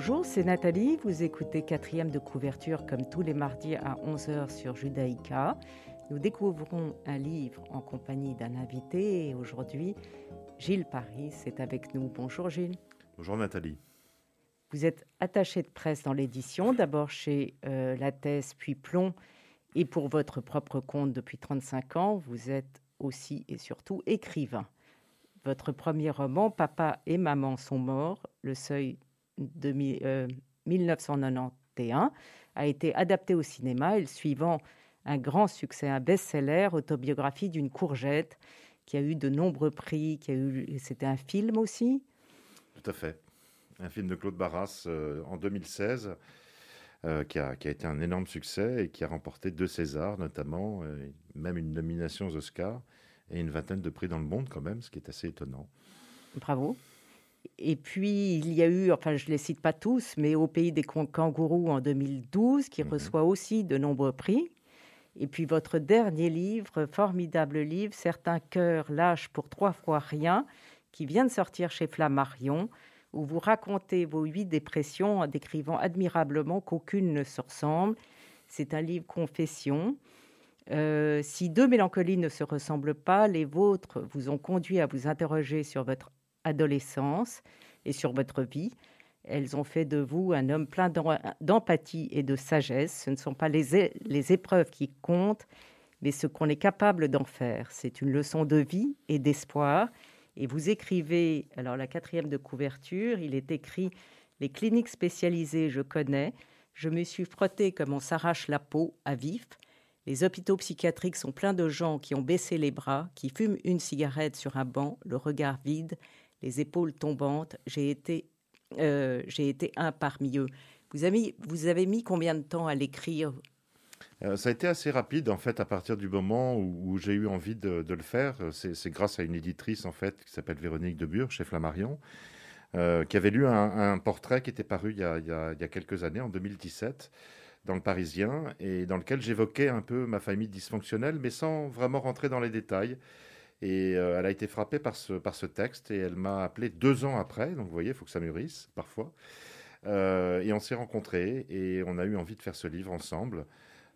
Bonjour, c'est Nathalie. Vous écoutez quatrième de couverture comme tous les mardis à 11h sur Judaïka. Nous découvrons un livre en compagnie d'un invité et aujourd'hui, Gilles Paris est avec nous. Bonjour Gilles. Bonjour Nathalie. Vous êtes attaché de presse dans l'édition, d'abord chez euh, La Thèse, puis Plomb, et pour votre propre compte depuis 35 ans. Vous êtes aussi et surtout écrivain. Votre premier roman, Papa et Maman sont morts, Le Seuil de 1991, euh, a été adapté au cinéma et le suivant un grand succès, un best-seller, autobiographie d'une courgette, qui a eu de nombreux prix, qui a eu, c'était un film aussi. Tout à fait, un film de Claude Barras euh, en 2016. Euh, qui, a, qui, a, été un énorme succès et qui a remporté deux Césars notamment, même une nomination aux Oscars et une vingtaine de prix dans le monde quand même, ce qui est assez étonnant. Bravo. Et puis, il y a eu, enfin, je ne les cite pas tous, mais Au pays des kangourous en 2012, qui mhm. reçoit aussi de nombreux prix. Et puis, votre dernier livre, formidable livre, Certains cœurs lâchent pour trois fois rien, qui vient de sortir chez Flammarion, où vous racontez vos huit dépressions en décrivant admirablement qu'aucune ne se ressemble. C'est un livre confession. Euh, si deux mélancolies ne se ressemblent pas, les vôtres vous ont conduit à vous interroger sur votre adolescence et sur votre vie. Elles ont fait de vous un homme plein d'empathie et de sagesse. Ce ne sont pas les, les épreuves qui comptent, mais ce qu'on est capable d'en faire. C'est une leçon de vie et d'espoir. Et vous écrivez, alors la quatrième de couverture, il est écrit Les cliniques spécialisées, je connais. Je me suis frotté comme on s'arrache la peau à vif. Les hôpitaux psychiatriques sont pleins de gens qui ont baissé les bras, qui fument une cigarette sur un banc, le regard vide, les épaules tombantes. J'ai été, euh, j'ai été un parmi eux. Vous avez, mis, combien de temps à l'écrire? Euh, ça a été assez rapide en fait à partir du moment où, j'ai eu envie de, le faire. C'est grâce à une éditrice en fait qui s'appelle Véronique Debure chez Flammarion, euh, qui avait lu un, portrait qui était paru il y, a, il y, a, quelques années, en 2017, dans le Parisien, et dans lequel j'évoquais un peu ma famille dysfonctionnelle, mais sans vraiment rentrer dans les détails. Et euh, elle a été frappée par ce, par ce texte, et elle m'a appelé deux ans après, donc vous voyez, il faut que ça mûrisse parfois. Euh, et on s'est rencontrés, et on a eu envie de faire ce livre ensemble.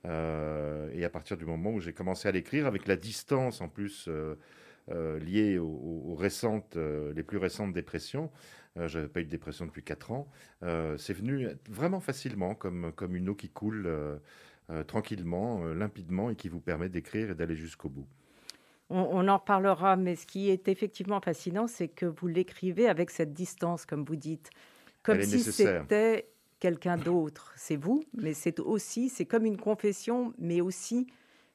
Euh, et à partir du moment où j'ai commencé à l'écrire, avec la distance en plus liée aux, récentes, les plus récentes dépressions, je n'avais pas eu de dépression depuis 4 ans. C'est venu vraiment facilement, comme, comme une eau qui coule tranquillement, limpidement, et qui vous permet d'écrire et d'aller jusqu'au bout. On, en parlera, mais ce qui est effectivement fascinant, c'est que vous l'écrivez avec cette distance, comme vous dites, comme si c'était quelqu'un d'autre. C'est vous, mais c'est aussi, c'est comme une confession, mais aussi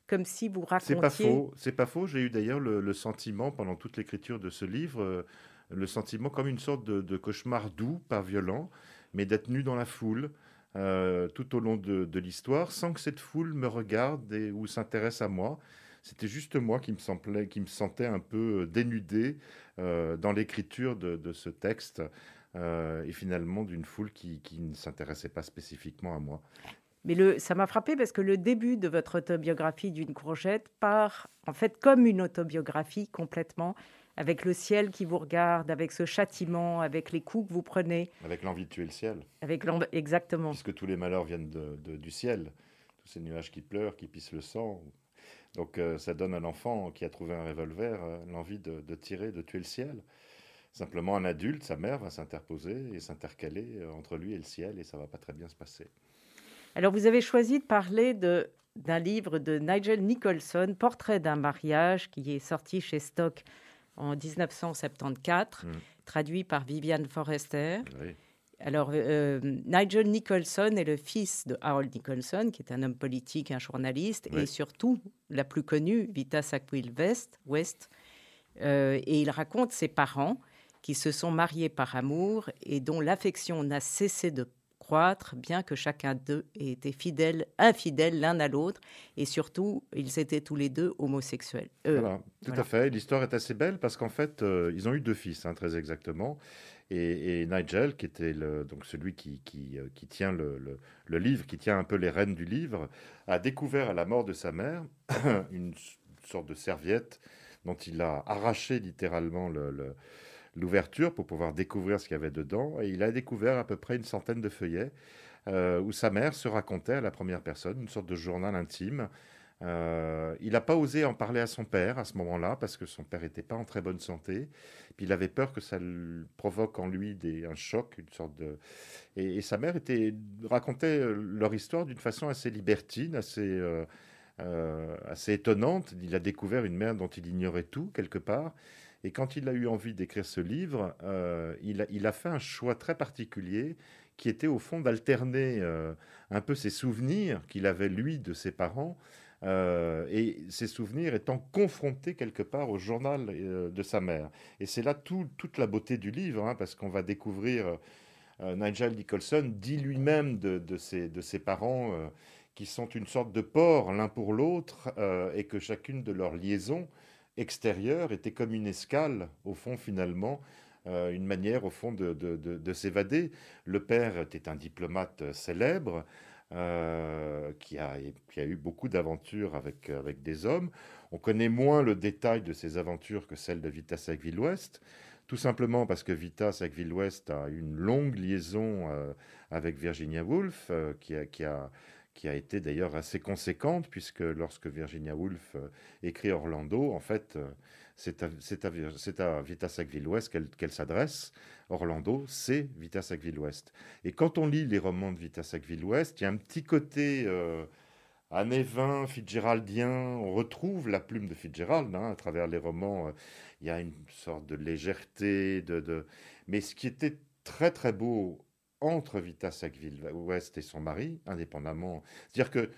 comme si vous racontiez. C'est pas faux. C'est pas faux. J'ai eu d'ailleurs le, le, sentiment pendant toute l'écriture de ce livre le sentiment comme une sorte de, cauchemar doux, pas violent, mais d'être nu dans la foule euh, tout au long de, l'histoire, sans que cette foule me regarde et, ou s'intéresse à moi. C'était juste moi qui me, semblait, qui me sentais un peu euh, dénudé euh, dans l'écriture de, ce texte et finalement d'une foule qui, ne s'intéressait pas spécifiquement à moi. Mais le, ça m'a frappé parce que le début de votre autobiographie d'une courgette part en fait comme une autobiographie complètement avec le ciel qui vous regarde, avec ce châtiment, avec les coups que vous prenez. Avec l'envie de tuer le ciel. Avec Exactement. Puisque tous les malheurs viennent du ciel, tous ces nuages qui pleurent, qui pissent le sang. Donc euh, ça donne à l'enfant qui a trouvé un revolver euh, l'envie de, tirer, de tuer le ciel. Simplement, un adulte, sa mère, va s'interposer et s'intercaler euh, entre lui et le ciel, et ça va pas très bien se passer. Alors, vous avez choisi de parler de, d'un livre de Nigel Nicholson, Portrait d'un mariage, qui est sorti chez Stock en 1974, mm. traduit par Viviane Forrester. Alors, euh, Nigel Nicholson est le fils de Harold Nicholson, qui est un homme politique, un journaliste, et surtout, la plus connue, Vita Sackville West. West euh, et il raconte ses parents qui se sont mariés par amour et dont l'affection n'a cessé de bien que chacun d'eux ait été fidèle, infidèle l'un à l'autre, et surtout, ils étaient tous les deux homosexuels. Euh, voilà, tout à fait. L'histoire est assez belle parce qu'en fait, ils ont eu deux fils, hein, très exactement. Et, Nigel, qui était donc celui qui, qui, euh, qui tient le, le, livre, qui tient un peu les rênes du livre, a découvert à la mort de sa mère une sorte de serviette dont il a arraché littéralement le l'ouverture pour pouvoir découvrir ce qu'il y avait dedans. Et il a découvert à peu près une centaine de feuillets où sa mère se racontait à la première personne, une sorte de journal intime. Euh, il n'a pas osé en parler à son père à ce moment-là parce que son père n'était pas en très bonne santé. Puis il avait peur que ça provoque en lui un choc, une sorte de. Et, sa mère était, racontait euh, leur histoire d'une façon assez libertine, assez, euh, assez étonnante. Il a découvert une mère dont il ignorait tout quelque part. Et quand il a eu envie d'écrire ce livre, il, a, fait un choix très particulier qui était au fond d'alterner un peu ses souvenirs qu'il avait lui de ses parents euh, et ses souvenirs étant confrontés quelque part au journal euh, de sa mère. Et c'est là toute la beauté du livre, hein, parce qu'on va découvrir euh, Nigel Nicholson dit lui-même de, de, ses, de, ses, parents qui sont une sorte de porc l'un pour l'autre, et que chacune de leurs liaisons extérieures était comme une escale, au fond, finalement, une manière, au fond, de, de s'évader. Le père était un diplomate célèbre. Euh, qui, a, eu beaucoup d'aventures avec, avec des hommes. On connaît moins le détail de ses aventures que celle de Vita Sackville-Ouest, tout simplement parce que Vita Sackville-Ouest a une longue liaison euh, avec Virginia Woolf, euh, qui, a, été d'ailleurs assez conséquente, puisque lorsque Virginia Woolf écrit Orlando, en fait, c'est à, Vita Sackville-Ouest qu'elle s'adresse. Orlando, c'est Vita Sackville-Ouest. Et quand on lit les romans de Vita Sackville-Ouest, il y a un petit côté euh, années 20, Fitzgeraldien. On retrouve la plume de Fitzgerald hein, à travers les romans. Il y a une sorte de légèreté. De, Mais ce qui était très très beau entre Vita Sackville-Ouest et son mari, indépendamment, c'est-à-dire que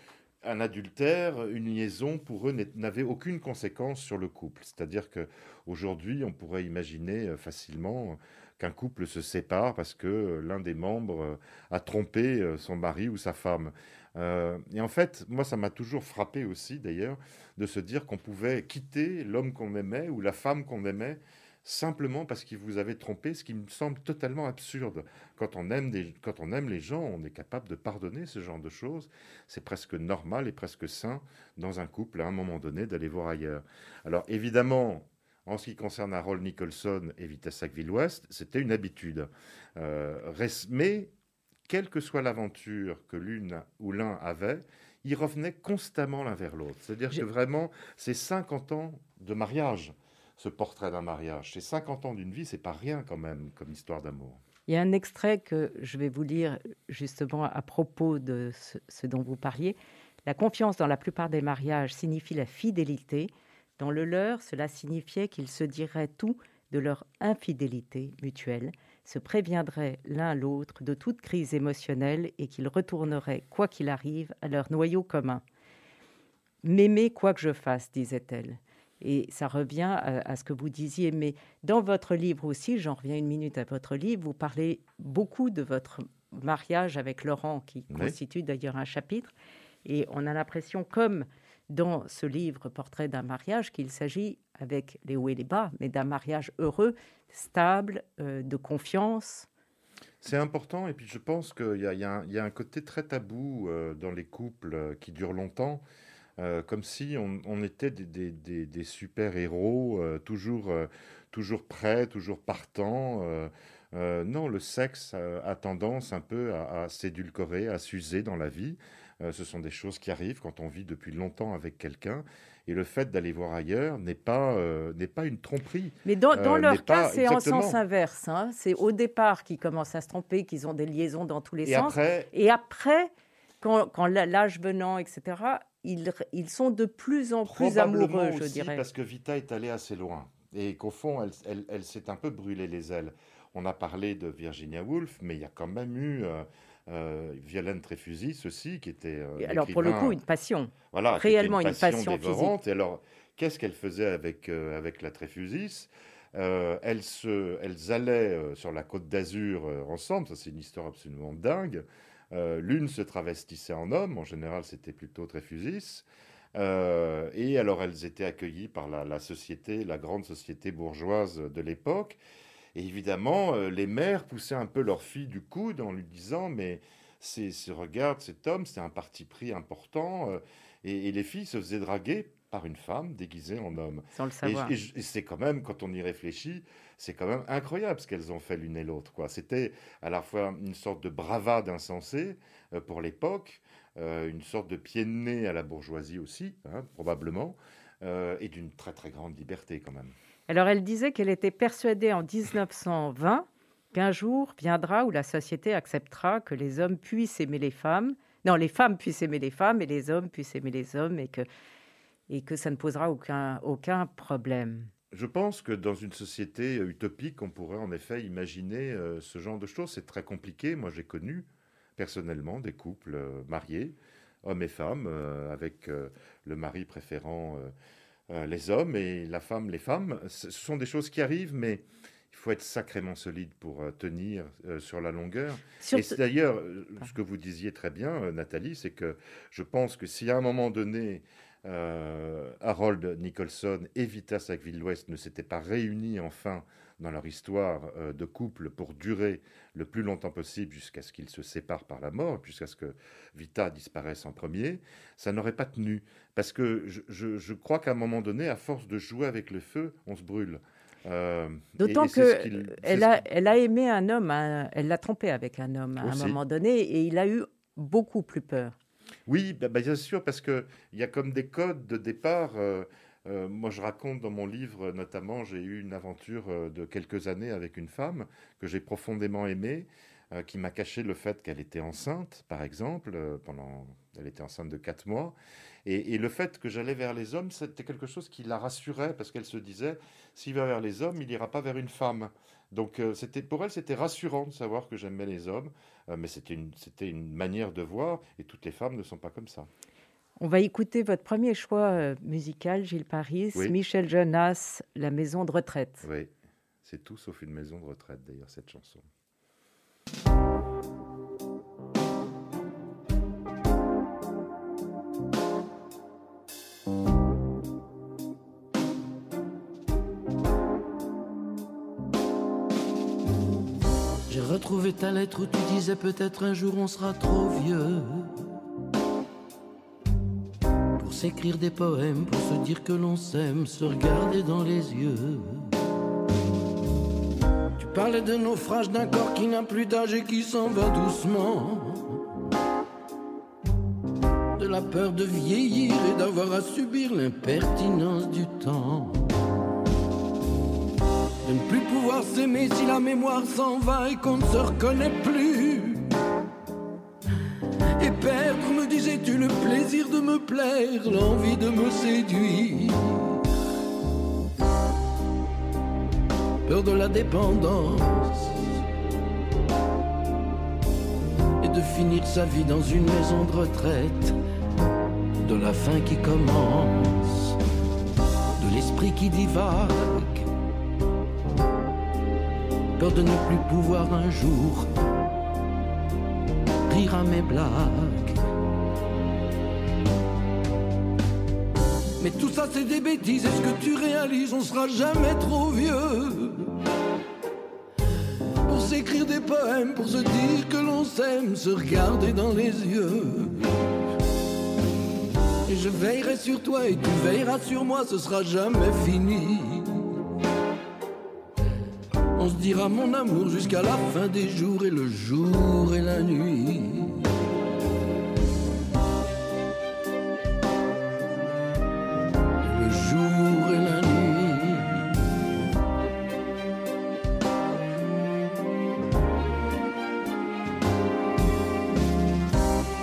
un adultère, une liaison, pour eux, n'avait aucune conséquence sur le couple. C'est-à-dire que aujourd'hui, on pourrait imaginer euh, facilement qu'un couple se sépare parce que euh, l'un des membres euh, a trompé son mari ou sa femme. et en fait, moi, ça m'a toujours frappé aussi, d'ailleurs, de se dire qu'on pouvait quitter l'homme qu'on aimait ou la femme qu'on aimait simplement parce qu'il vous avait trompé, ce qui me semble totalement absurde. Quand on aime, des, quand on aime les gens, on est capable de pardonner ce genre de choses. C'est presque normal et presque sain dans un couple à un moment donné d'aller voir ailleurs. Alors évidemment, en ce qui concerne Harold Nicholson et Vita Sackville-Ouest, c'était une habitude. Euh, mais, quelle que soit l'aventure que l'une ou l'un avait, ils revenaient constamment l'un vers l'autre. C'est-à-dire que vraiment, c'est 50 ans de mariage, ce portrait d'un mariage. C'est 50 ans d'une vie, c'est pas rien quand même comme histoire d'amour. Il y a un extrait que je vais vous lire justement à propos de ce dont vous parliez. La confiance dans la plupart des mariages signifie la fidélité. Dans le leur, cela signifiait qu'ils se diraient tout de leur infidélité mutuelle, se préviendraient l'un l'autre de toute crise émotionnelle et qu'ils retourneraient, quoi qu'il arrive, à leur noyau commun. M'aimer quoi que je fasse, disait-elle. Et ça revient à, ce que vous disiez, mais dans votre livre aussi, j'en reviens une minute à votre livre, vous parlez beaucoup de votre mariage avec Laurent, qui constitue d'ailleurs un chapitre, et on a l'impression, comme dans ce livre Portrait d'un mariage qu'il s'agit, avec les hauts et les bas, mais d'un mariage heureux, stable, euh, de confiance. C'est important, et puis je pense qu'il y, y, a un côté très tabou euh, dans les couples euh, qui durent longtemps, comme si on, était des, des, des, super-héros, toujours, toujours prêts, toujours partants. non, le sexe a, tendance un peu à, à s'édulcorer, à s'user dans la vie. Euh, ce sont des choses qui arrivent quand on vit depuis longtemps avec quelqu'un. Et le fait d'aller voir ailleurs n'est pas, euh, n'est pas une tromperie. Mais dans, dans euh, leur cas, c'est en sens inverse. Hein. C'est au départ qu'ils commencent à se tromper, qu'ils ont des liaisons dans tous les et sens. Après... Et après, quand, quand l'âge venant, etc., ils, ils, sont de plus en plus amoureux, je dirais. Parce que Vita est allée assez loin. Et qu'au fond, elle, elle, elle s'est un peu brûlée les ailes. On a parlé de Virginia Woolf, mais il y a quand même eu euh, Violaine Tréfusis aussi, qui était. Euh, alors pour le coup, une passion. Voilà, réellement une passion, dévorante. Et alors, qu'est-ce qu'elle faisait avec euh, avec la Tréfusis elles, se, elles allaient sur la côte d'Azur ensemble, ça c'est une histoire absolument dingue. L'une se travestissait en homme, en général c'était plutôt Tréfusis. et alors elles étaient accueillies par la, société, la grande société bourgeoise de l'époque. Et évidemment, euh, les mères poussaient un peu leur fille du coude en lui disant Mais c'est, regarde cet homme, c'est un parti pris important. Euh, et, les filles se faisaient draguer par une femme déguisée en homme. Sans le savoir. Et, c'est quand même, quand on y réfléchit, c'est quand même incroyable ce qu'elles ont fait l'une et l'autre. C'était à la fois une sorte de bravade insensée euh, pour l'époque, euh, une sorte de pied de nez à la bourgeoisie aussi, hein, probablement, euh, et d'une très très grande liberté quand même. Alors elle disait qu'elle était persuadée en 1920 qu'un jour viendra où la société acceptera que les hommes puissent aimer les femmes, non, les femmes puissent aimer les femmes et les hommes puissent aimer les hommes et que, et que ça ne posera aucun, aucun problème. Je pense que dans une société utopique, on pourrait en effet imaginer euh, ce genre de choses. C'est très compliqué. Moi, j'ai connu personnellement des couples euh, mariés, hommes et femmes, euh, avec le mari préférant les hommes et la femme les femmes. Ce sont des choses qui arrivent, mais il faut être sacrément solide pour tenir sur la longueur. Et c'est d'ailleurs ce que vous disiez très bien, Nathalie, c'est que je pense que si à un moment donné, euh, Harold Nicholson et Vita Sackville-West ne s'étaient pas réunis enfin dans leur histoire euh, de couple pour durer le plus longtemps possible jusqu'à ce qu'ils se séparent par la mort, jusqu'à ce que Vita disparaisse en premier, ça n'aurait pas tenu. Parce que je, crois qu'à un moment donné, à force de jouer avec le feu, on se brûle. Euh, D'autant qu'elle elle a, elle a aimé un homme, elle l'a trompé avec un homme à un moment donné, et il a eu beaucoup plus peur. Oui, bah, bah, bien sûr, parce qu'il y a comme des codes de départ. Euh, euh, moi, je raconte dans mon livre, notamment, j'ai eu une aventure euh, de quelques années avec une femme que j'ai profondément aimée, qui m'a caché le fait qu'elle était enceinte, par exemple, pendant, elle était enceinte de quatre mois, et, le fait que j'allais vers les hommes, c'était quelque chose qui la rassurait, parce qu'elle se disait, s'il va vers les hommes, il n'ira pas vers une femme. Donc, c'était pour elle, c'était rassurant de savoir que j'aimais les hommes. Euh, mais c'était une, une manière de voir, et toutes les femmes ne sont pas comme ça. On va écouter votre premier choix euh, musical, Gilles Paris, Michel Jonas, La maison de retraite. Oui, c'est tout sauf une maison de retraite d'ailleurs, cette chanson. Retrouvé ta lettre où tu disais peut-être un jour on sera trop vieux pour s'écrire des poèmes, pour se dire que l'on s'aime, se regarder dans les yeux. Tu parlais de naufrage d'un corps qui n'a plus d'âge et qui s'en va doucement. De la peur de vieillir et d'avoir à subir l'impertinence du temps de ne plus pouvoir s'aimer si la mémoire s'en va et qu'on ne se reconnaît plus. Et perdre, me disais-tu, le plaisir de me plaire, l'envie de me séduire. Peur de la dépendance et de finir sa vie dans une maison de retraite, de la fin qui commence, de l'esprit qui divague peur de ne plus pouvoir un jour rire à mes blagues. Mais tout ça c'est des bêtises, est-ce que tu réalises, on sera jamais trop vieux pour s'écrire des poèmes, pour se dire que l'on s'aime, se regarder dans les yeux. Et je veillerai sur toi et tu veilleras sur moi, ce sera jamais fini on se dira mon amour jusqu'à la fin des jours et le jour et la nuit. Le jour et la nuit.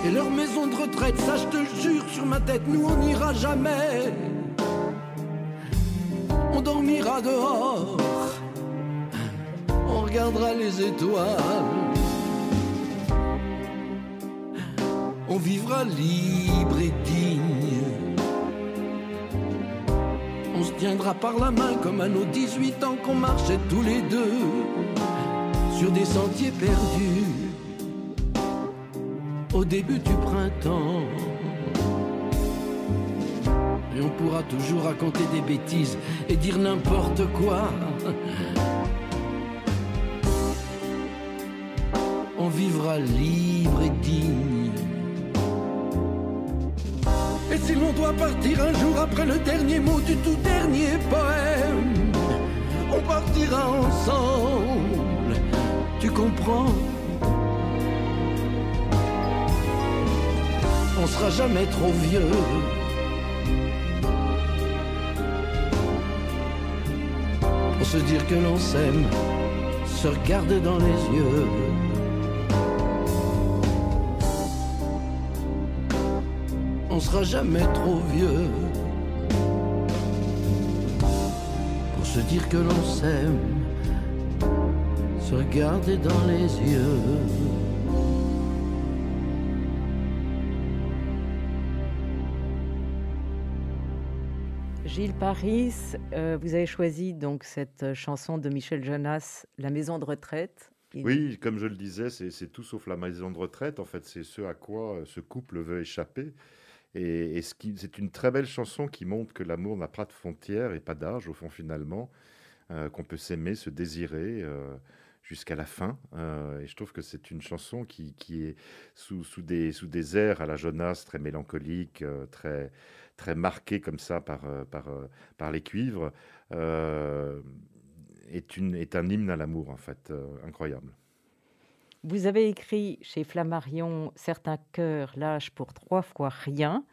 Et leur maison de retraite, ça je te jure sur ma tête, nous on n'ira jamais. On dormira dehors regardera les étoiles. On vivra libre et digne. On se tiendra par la main comme à nos 18 ans qu'on marchait tous les deux sur des sentiers perdus au début du printemps. Et on pourra toujours raconter des bêtises et dire n'importe quoi vivra libre et digne. Et si l'on doit partir un jour après le dernier mot du tout dernier poème. On partira ensemble, tu comprends? On sera jamais trop vieux. Pour se dire que l'on s'aime, se regarder dans les yeux. On sera jamais trop vieux pour se dire que l'on s'aime, se regarder dans les yeux. Gilles Paris, euh, vous avez choisi donc cette chanson de Michel Jonas, La maison de retraite. Oui, comme je le disais, c'est tout sauf la maison de retraite. En fait, c'est ce à quoi ce couple veut échapper. Et, c'est une très belle chanson qui montre que l'amour n'a pas de frontières et pas d'âge, au fond, finalement, euh, qu'on peut s'aimer, se désirer euh, jusqu'à la fin. Euh, et je trouve que c'est une chanson qui, est sous, des, airs à la Jonas, très mélancolique, très, très marquée comme ça par, les cuivres, est un hymne à l'amour, en fait, incroyable. Vous avez écrit chez Flammarion Certains cœurs lâchent pour trois fois rien,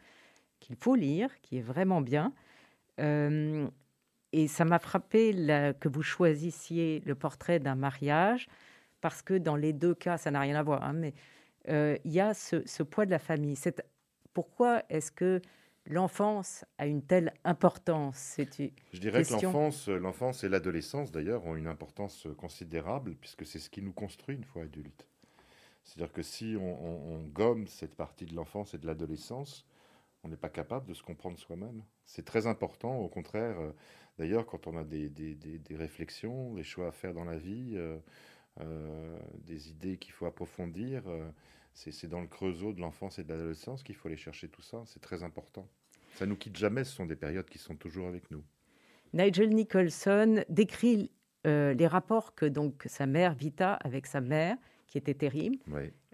qu'il faut lire, qui est vraiment bien. Euh, et ça m'a frappé que vous choisissiez le portrait d'un mariage, parce que dans les deux cas, ça n'a rien à voir, hein, mais euh, il y a ce, poids de la famille. Pourquoi est-ce que l'enfance a une telle importance Je dirais que l'enfance, l'enfance et l'adolescence, d'ailleurs, ont une importance considérable, puisque c'est ce qui nous construit une fois adultes. C'est-à-dire que si on, gomme cette partie de l'enfance et de l'adolescence, on n'est pas capable de se comprendre soi-même. C'est très important, au contraire. Euh, d'ailleurs, quand on a des, réflexions, des choix à faire dans la vie, euh, euh, des idées qu'il faut approfondir, c'est dans le creusot de l'enfance et de l'adolescence qu'il faut aller chercher tout ça. C'est très important. Ça nous quitte jamais. Ce sont des périodes qui sont toujours avec nous. Nigel Nicholson décrit les rapports que donc sa mère Vita avec sa mère qui était terrible.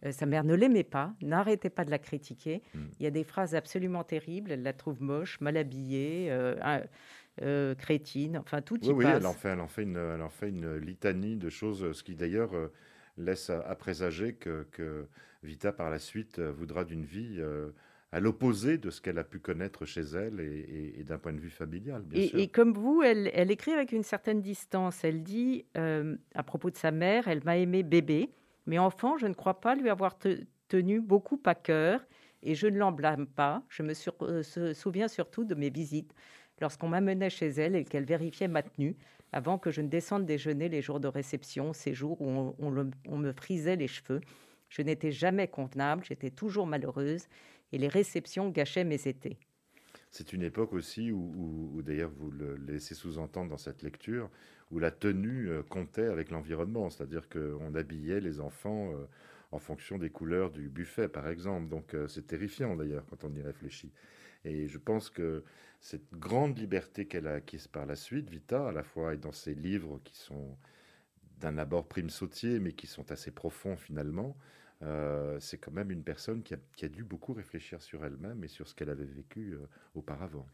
Euh, sa mère ne l'aimait pas, n'arrêtait pas de la critiquer. Hmm. Il y a des phrases absolument terribles. Elle la trouve moche, mal habillée, euh, euh, crétine, enfin tout y oui, passe. Oui, elle en, fait, elle, en fait une, elle en fait une litanie de choses, ce qui d'ailleurs laisse à, présager que, que, Vita, par la suite, voudra d'une vie à l'opposé de ce qu'elle a pu connaître chez elle et, d'un point de vue familial, bien et, sûr. Et comme vous, elle, elle, écrit avec une certaine distance. Elle dit, à propos de sa mère, elle m'a aimé bébé. Mais enfant, je ne crois pas lui avoir tenu beaucoup à cœur et je ne l'en blâme pas. Je me euh, souviens surtout de mes visites lorsqu'on m'amenait chez elle et qu'elle vérifiait ma tenue avant que je ne descende déjeuner les jours de réception, ces jours où on, me frisait les cheveux. Je n'étais jamais convenable, j'étais toujours malheureuse et les réceptions gâchaient mes étés. C'est une époque aussi où, d'ailleurs vous le laissez sous-entendre dans cette lecture, où la tenue euh, comptait avec l'environnement, c'est-à-dire qu'on habillait les enfants euh, en fonction des couleurs du buffet, par exemple. Donc euh, c'est terrifiant d'ailleurs quand on y réfléchit. Et je pense que cette grande liberté qu'elle a acquise par la suite, Vita, à la fois et dans ses livres qui sont d'un abord prime sautier, mais qui sont assez profonds finalement, euh, c'est quand même une personne qui a, dû beaucoup réfléchir sur elle-même et sur ce qu'elle avait vécu euh, auparavant.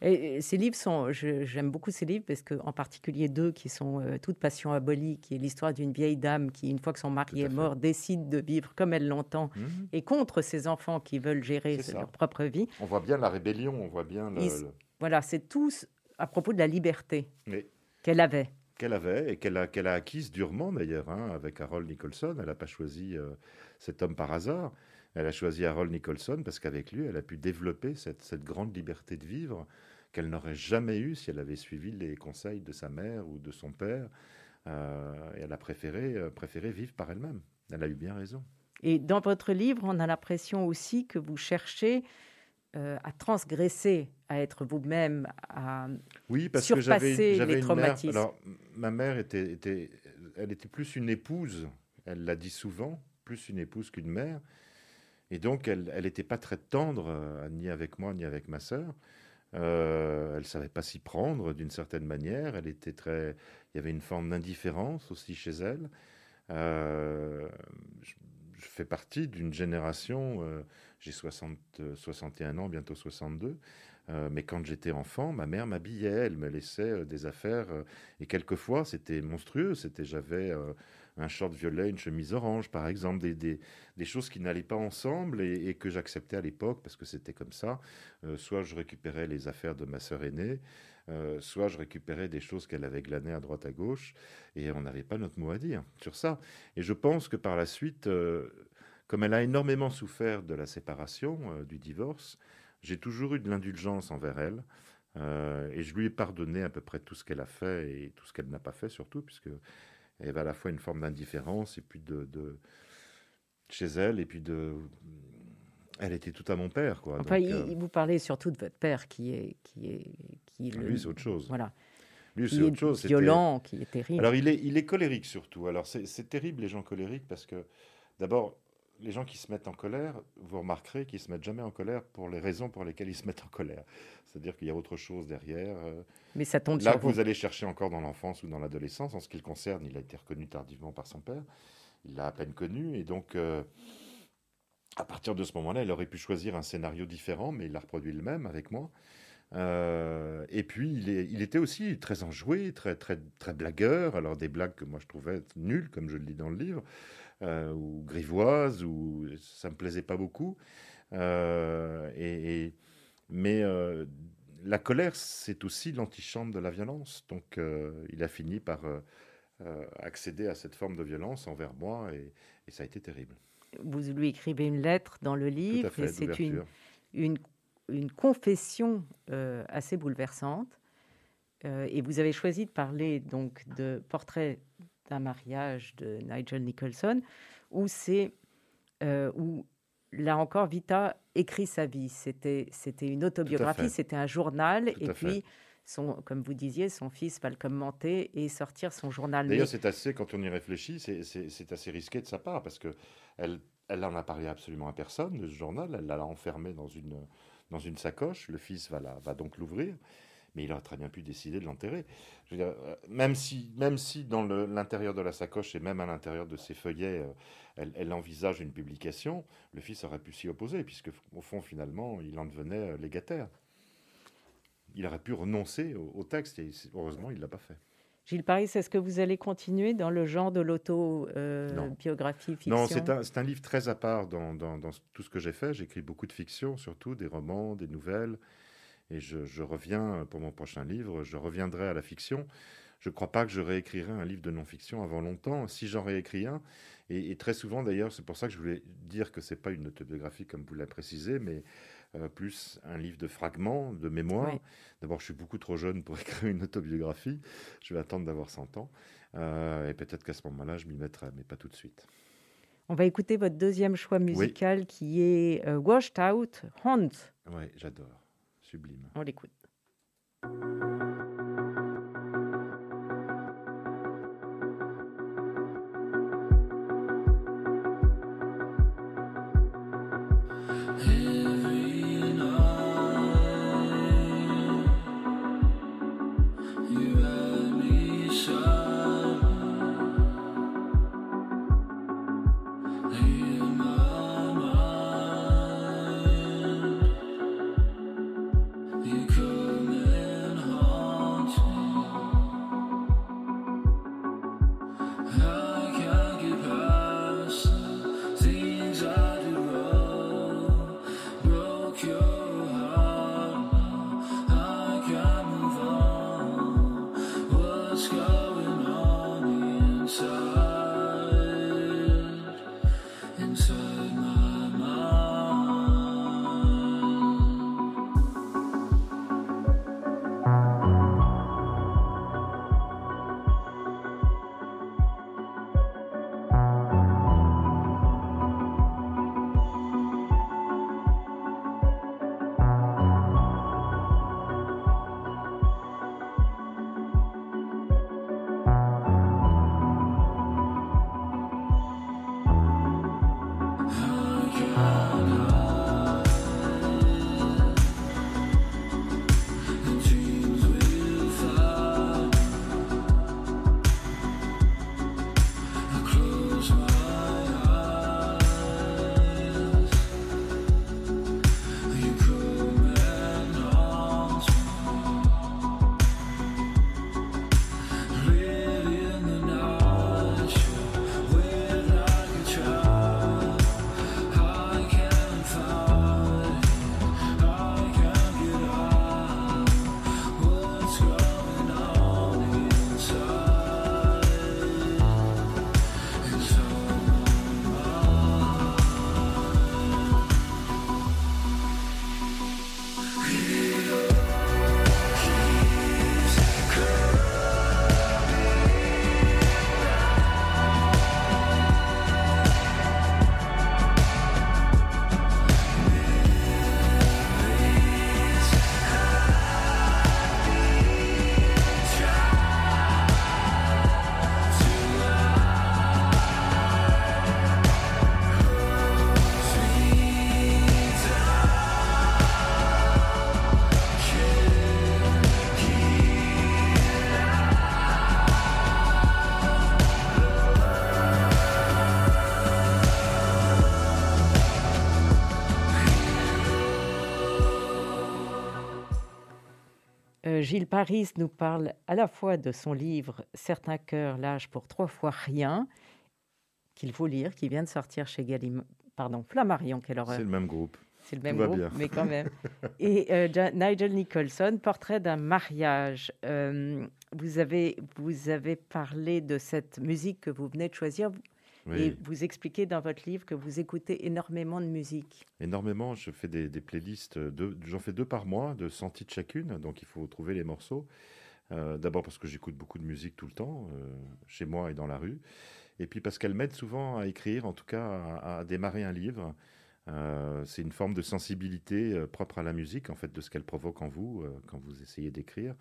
Et ces livres sont, j'aime beaucoup ces livres parce que, en particulier deux qui sont euh, Toute passion abolie, qui est l'histoire d'une vieille dame qui, une fois que son mari est mort, décide de vivre comme elle l'entend mhm. et contre ses enfants qui veulent gérer leur propre vie. On voit bien la rébellion, on voit bien le... Voilà, c'est tout à propos de la liberté qu'elle avait qu'elle avait et qu'elle a, a acquise durement d'ailleurs hein, avec Harold Nicholson. Elle n'a pas choisi euh, cet homme par hasard. Elle a choisi Harold Nicholson parce qu'avec lui, elle a pu développer cette, cette grande liberté de vivre qu'elle n'aurait jamais eue si elle avait suivi les conseils de sa mère ou de son père. Euh, et elle a préféré, euh, préféré vivre par elle-même. Elle a eu bien raison. Et dans votre livre, on a l'impression aussi que vous cherchez euh, à transgresser, à être vous-même, à oui, parce surpasser que j'avais, les traumatismes. Mère, alors, ma mère était, était, elle était plus une épouse, elle l'a dit souvent, plus une épouse qu'une mère. Et donc, elle n'était pas très tendre, euh, ni avec moi, ni avec ma sœur. Euh, elle savait pas s'y prendre d'une certaine manière. Elle était très. Il y avait une forme d'indifférence aussi chez elle. Euh, je fais partie d'une génération, euh, j'ai 60, 61 ans, bientôt 62, euh, mais quand j'étais enfant, ma mère m'habillait, elle me laissait des affaires, et quelquefois c'était monstrueux, c'était j'avais un short violet, une chemise orange, par exemple, des, des, choses qui n'allaient pas ensemble et, que j'acceptais à l'époque parce que c'était comme ça. soit je récupérais les affaires de ma sœur aînée, euh, soit je récupérais des choses qu'elle avait glanées à droite à gauche, et on n'avait pas notre mot à dire sur ça. Et je pense que par la suite, euh, comme elle a énormément souffert de la séparation, euh, du divorce, j'ai toujours eu de l'indulgence envers elle. et je lui ai pardonné à peu près tout ce qu'elle a fait et tout ce qu'elle n'a pas fait surtout, puisque elle avait à la fois une forme d'indifférence et puis de, de, chez elle et puis de elle était tout à mon père, quoi. Enfin, il, vous parlait surtout de votre père, qui est, qui est, qui ah, Lui, c'est autre chose. Voilà. Lui, c'est autre chose. Violent, qui est terrible. Alors, il est, il est colérique surtout. Alors, c'est terrible les gens colériques parce que, d'abord, les gens qui se mettent en colère, vous remarquerez qu'ils se mettent jamais en colère pour les raisons pour lesquelles ils se mettent en colère. C'est-à-dire qu'il y a autre chose derrière. Euh. Mais ça tombe Là, sur vous. vous allez chercher encore dans l'enfance ou dans l'adolescence. En ce qui le concerne, il a été reconnu tardivement par son père. Il l'a à peine connu. Et donc, euh, à partir de ce moment-là, il aurait pu choisir un scénario différent, mais il a reproduit le même avec moi. Euh, et puis, il, était aussi très enjoué, très, blagueur. Alors, des blagues que moi je trouvais nulles, comme je le dis dans le livre, euh, ou grivoises, ou ça me plaisait pas beaucoup. Euh, mais la colère, c'est aussi l'antichambre de la violence. Donc, il a fini par accéder à cette forme de violence envers moi, et ça a été terrible vous lui écrivez une lettre dans le livre, et c'est une, une, une, confession euh, assez bouleversante. Euh, et vous avez choisi de parler donc de Portrait d'un mariage de Nigel Nicholson, où c'est euh, où là encore Vita écrit sa vie. C'était c'était une autobiographie, c'était un journal, et puis son, comme vous disiez, son fils va le commenter et sortir son journal. D'ailleurs, c'est assez, quand on y réfléchit, c'est assez risqué de sa part parce que elle, elle en a parlé absolument à personne de ce journal. Elle l'a enfermé dans une, dans une sacoche. Le fils va, la, va donc l'ouvrir. Mais il aurait très bien pu décider de l'enterrer. Euh, même si, même si dans l'intérieur de la sacoche et même à l'intérieur de ses feuillets, euh, elle, elle, envisage une publication, le fils aurait pu s'y opposer, puisque au fond, finalement, il en devenait euh, légataire il aurait pu renoncer au, texte et heureusement, il ne l'a pas fait. Gilles Paris, est-ce que vous allez continuer dans le genre de l'auto-biographie euh, fiction Non, c'est un, un, livre très à part dans, dans, tout ce que j'ai fait. J'écris beaucoup de fiction, surtout des romans, des nouvelles. Et je, je, reviens, pour mon prochain livre, je reviendrai à la fiction. Je ne crois pas que je réécrirai un livre de non-fiction avant longtemps. Si j'en réécris un, et, très souvent d'ailleurs, c'est pour ça que je voulais dire que ce n'est pas une autobiographie comme vous l'avez précisé, mais euh, plus un livre de fragments, de mémoires. D'abord, je suis beaucoup trop jeune pour écrire une autobiographie. Je vais attendre d'avoir 100 ans. Euh, et peut-être qu'à ce moment-là, je m'y mettrai, mais pas tout de suite. On va écouter votre deuxième choix musical qui est euh, Washed Out, Hunt. Oui, j'adore. Sublime. On l'écoute. Gilles Paris nous parle à la fois de son livre Certains cœurs lâchent pour trois fois rien, qu'il faut lire, qui vient de sortir chez Gallimard. Pardon, Flammarion, quelle horreur. C'est le même groupe. C'est le même groupe, mais quand même. Et euh, Nigel Nicholson, Portrait d'un mariage. Euh, vous, avez, vous avez parlé de cette musique que vous venez de choisir. Et vous expliquez dans votre livre que vous écoutez énormément de musique. Énormément, je fais des, playlists, j'en fais deux par mois, de 100 titres chacune, donc il faut trouver les morceaux. Euh, d'abord parce que j'écoute beaucoup de musique tout le temps, chez moi et dans la rue. Et puis parce qu'elle m'aide souvent à écrire, en tout cas à démarrer un livre. Euh, c'est une forme de sensibilité euh, propre à la musique, en fait, de ce qu'elle provoque en vous euh, quand vous essayez d'écrire.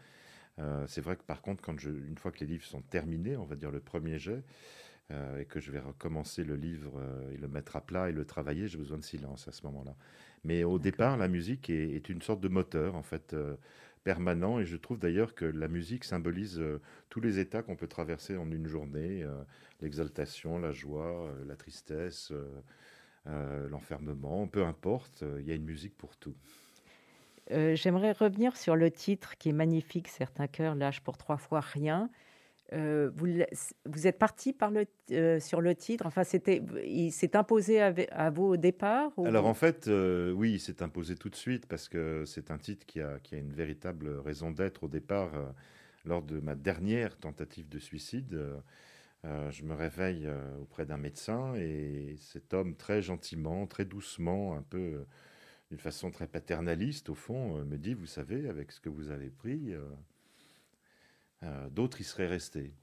c'est vrai que par contre, quand je, une fois que les livres sont terminés, on va dire le premier jet, et que je vais recommencer le livre et le mettre à plat et le travailler, j'ai besoin de silence à ce moment-là. Mais au départ, la musique est, une sorte de moteur, en fait, permanent. Et je trouve d'ailleurs que la musique symbolise tous les états qu'on peut traverser en une journée l'exaltation, la joie, la tristesse euh, l'enfermement, peu importe, euh, il y a une musique pour tout. Euh, j'aimerais revenir sur le titre qui est magnifique, Certains cœurs lâchent pour trois fois rien. Vous, vous, êtes parti par le, sur le titre Enfin, c'était, il s'est imposé à, vous au départ Alors en fait, oui, il s'est imposé tout de suite parce que c'est un titre qui a, qui a, une véritable raison d'être au départ. lors de ma dernière tentative de suicide, euh, je me réveille euh, auprès d'un médecin et cet homme, très gentiment, très doucement, un peu euh, d'une façon très paternaliste, au fond, me dit, vous savez, avec ce que vous avez pris, d'autres y seraient restés.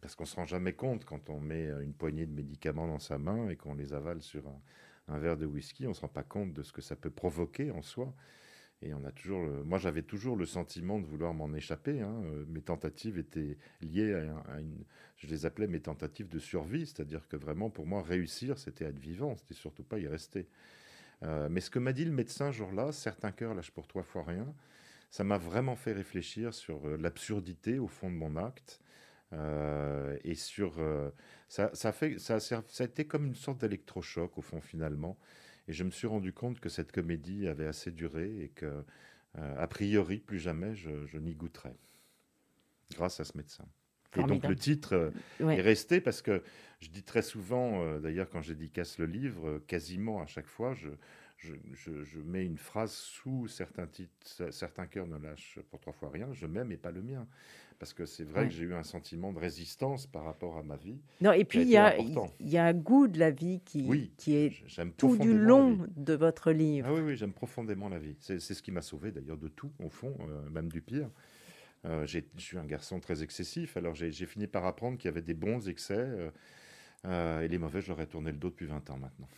Parce qu'on ne se rend jamais compte quand on met une poignée de médicaments dans sa main et qu'on les avale sur un verre de whisky, on ne se rend pas compte de ce que ça peut provoquer en soi. Et on a toujours, moi j'avais toujours le sentiment de vouloir m'en échapper. Hein. Euh, mes tentatives étaient liées à, une, je les appelais mes tentatives de survie, c'est-à-dire que vraiment pour moi réussir c'était être vivant, c'était surtout pas y rester. Euh, mais ce que m'a dit le médecin jour-là, certains cœurs lâchent pour toi fois rien, ça m'a vraiment fait réfléchir sur euh, l'absurdité au fond de mon acte. et sur ça, ça, fait, ça, ça a été comme une sorte d'électrochoc au fond finalement et je me suis rendu compte que cette comédie avait assez duré et que, euh, a priori, plus jamais je, n'y goûterais, grâce à ce médecin. Et donc le titre euh, est resté parce que je dis très souvent, euh, d'ailleurs quand je dédicace le livre, quasiment à chaque fois, je, je, je, mets une phrase sous certains titres, certains cœurs ne lâchent pour trois fois rien, je mets mais pas le mien parce que c'est vrai que j'ai eu un sentiment de résistance par rapport à ma vie. Non, et puis il y, a, y a un goût de la vie qui, qui est tout du long de votre livre. Ah oui, oui, j'aime profondément la vie. C'est ce qui m'a sauvé d'ailleurs de tout, au fond, euh, même du pire. Euh, je suis un garçon très excessif, alors j'ai fini par apprendre qu'il y avait des bons excès, euh, et les mauvais, je leur ai tourné le dos depuis 20 ans maintenant.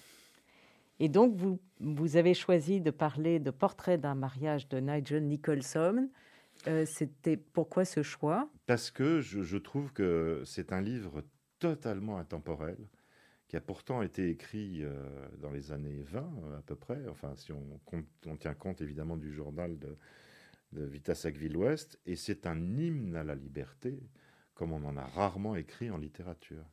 Et donc, vous, avez choisi de parler de Portrait d'un mariage de Nigel Nicholson. Euh, c'était pourquoi ce choix? Parce que je, trouve que c'est un livre totalement intemporel qui a pourtant été écrit euh, dans les années 20 à peu près, enfin si on, tient compte évidemment du journal de, de Vita Sackville-Ouest, et c'est un hymne à la liberté comme on en a rarement écrit en littérature.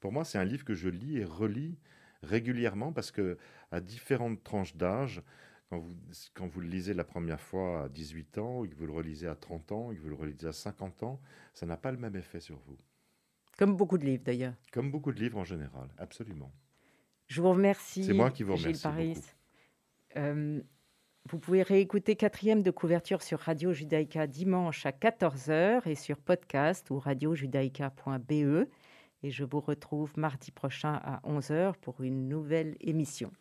Pour moi, c'est un livre que je lis et relis régulièrement parce que à différentes tranches d'âge, quand vous, quand vous le lisez la première fois à 18 ans, et que vous le relisez à 30 ans, et que vous le relisez à 50 ans, ça n'a pas le même effet sur vous. Comme beaucoup de livres d'ailleurs. Comme beaucoup de livres en général, absolument. Je vous remercie. C'est moi qui vous remercie. Paris. Euh, vous pouvez réécouter quatrième de couverture sur Radio Judaïka dimanche à 14h et sur podcast ou radiojudaïka.be. Et je vous retrouve mardi prochain à 11h pour une nouvelle émission.